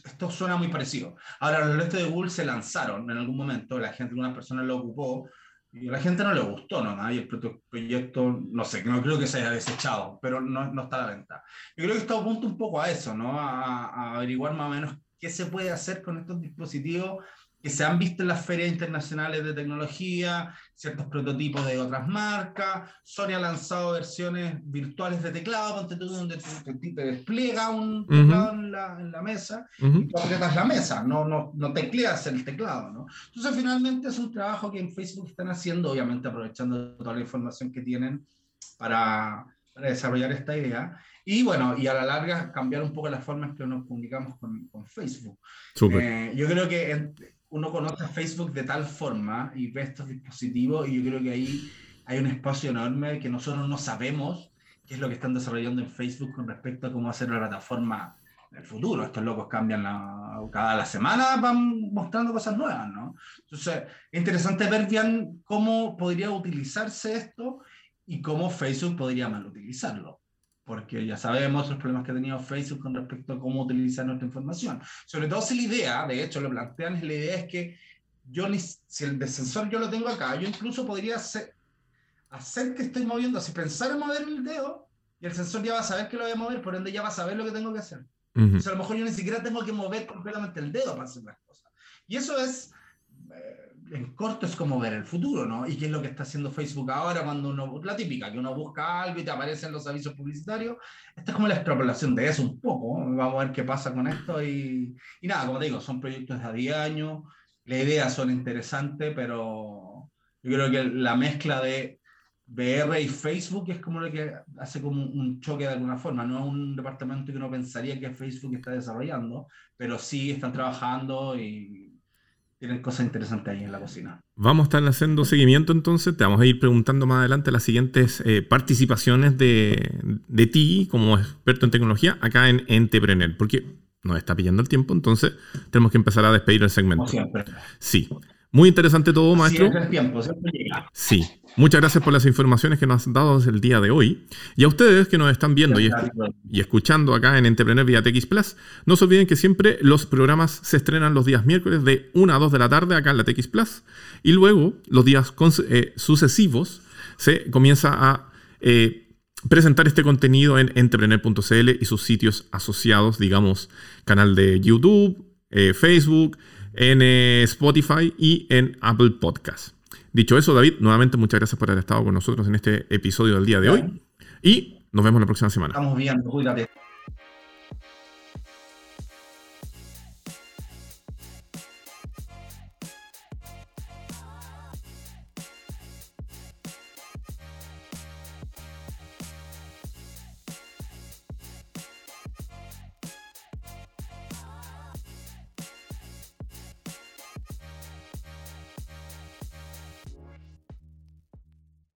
Speaker 3: Esto suena muy parecido. Ahora, los lentes de Google se lanzaron en algún momento, la gente, algunas personas lo ocupó, y a la gente no le gustó, ¿no? Y el proyecto, no sé, no creo que se haya desechado, pero no, no está a la venta. Yo creo que esto apunta un poco a eso, ¿no? A, a, averiguar más o menos qué se puede hacer con estos dispositivos que se han visto en las ferias internacionales de tecnología, ciertos prototipos de otras marcas. Sony ha lanzado versiones virtuales de teclado, donde te, te despliega un teclado en, la, en, la, mesa uh -huh. y tú aprietas la mesa, no, no, no tecleas el teclado. ¿no? Entonces, finalmente es un trabajo que en Facebook están haciendo, obviamente aprovechando toda la información que tienen para, para desarrollar esta idea. Y bueno, y a la larga cambiar un poco las formas que nos comunicamos con, con Facebook. Eh, yo creo que uno conoce a Facebook de tal forma y ve estos dispositivos y yo creo que ahí hay un espacio enorme que nosotros no sabemos qué es lo que están desarrollando en Facebook con respecto a cómo hacer la plataforma en el futuro. Estos locos cambian la, cada la semana, van mostrando cosas nuevas, ¿no? Entonces, es interesante ver bien cómo podría utilizarse esto y cómo Facebook podría mal utilizarlo porque ya sabemos los problemas que ha tenido Facebook con respecto a cómo utilizar nuestra información. Sobre todo si la idea, de hecho lo plantean, la idea es que yo si el sensor yo lo tengo acá, yo incluso podría hacer, hacer que estoy moviendo, si pensar en mover el dedo, y el sensor ya va a saber que lo voy a mover, por ende ya va a saber lo que tengo que hacer. Uh -huh. O sea, a lo mejor yo ni siquiera tengo que mover completamente el dedo para hacer las cosas. Y eso es... Eh, en corto es como ver el futuro, ¿no? Y qué es lo que está haciendo Facebook ahora cuando uno, la típica, que uno busca algo y te aparecen los avisos publicitarios. Esta es como la extrapolación de eso un poco. Vamos a ver qué pasa con esto y, y nada, como te digo, son proyectos de a 10 años, las ideas son interesantes, pero yo creo que la mezcla de VR y Facebook es como lo que hace como un choque de alguna forma. No es un departamento que uno pensaría que Facebook está desarrollando, pero sí están trabajando y tienen cosas interesantes ahí en la cocina.
Speaker 1: Vamos a estar haciendo seguimiento entonces, te vamos a ir preguntando más adelante las siguientes eh, participaciones de, de, ti como experto en tecnología acá en Entrepreneur, porque nos está pillando el tiempo, entonces tenemos que empezar a despedir el segmento.
Speaker 3: Como siempre.
Speaker 1: Sí. Muy interesante todo, maestro.
Speaker 3: Sí, el tiempo, siempre llega.
Speaker 1: Sí. Muchas gracias por las informaciones que nos has dado el día de hoy. Y a ustedes que nos están viendo y, y, escuchando acá en Entrepreneur vía TX Plus, no se olviden que siempre los programas se estrenan los días miércoles de 1 a 2 de la tarde acá en la TX Plus. Y luego, los días eh, sucesivos, se comienza a eh, presentar este contenido en entrepreneur.cl y sus sitios asociados, digamos, canal de YouTube, eh, Facebook, en Spotify y en Apple Podcast. Dicho eso, David, nuevamente muchas gracias por haber estado con nosotros en este episodio del día de hoy y nos vemos la próxima semana.
Speaker 3: Estamos bien, cuídate.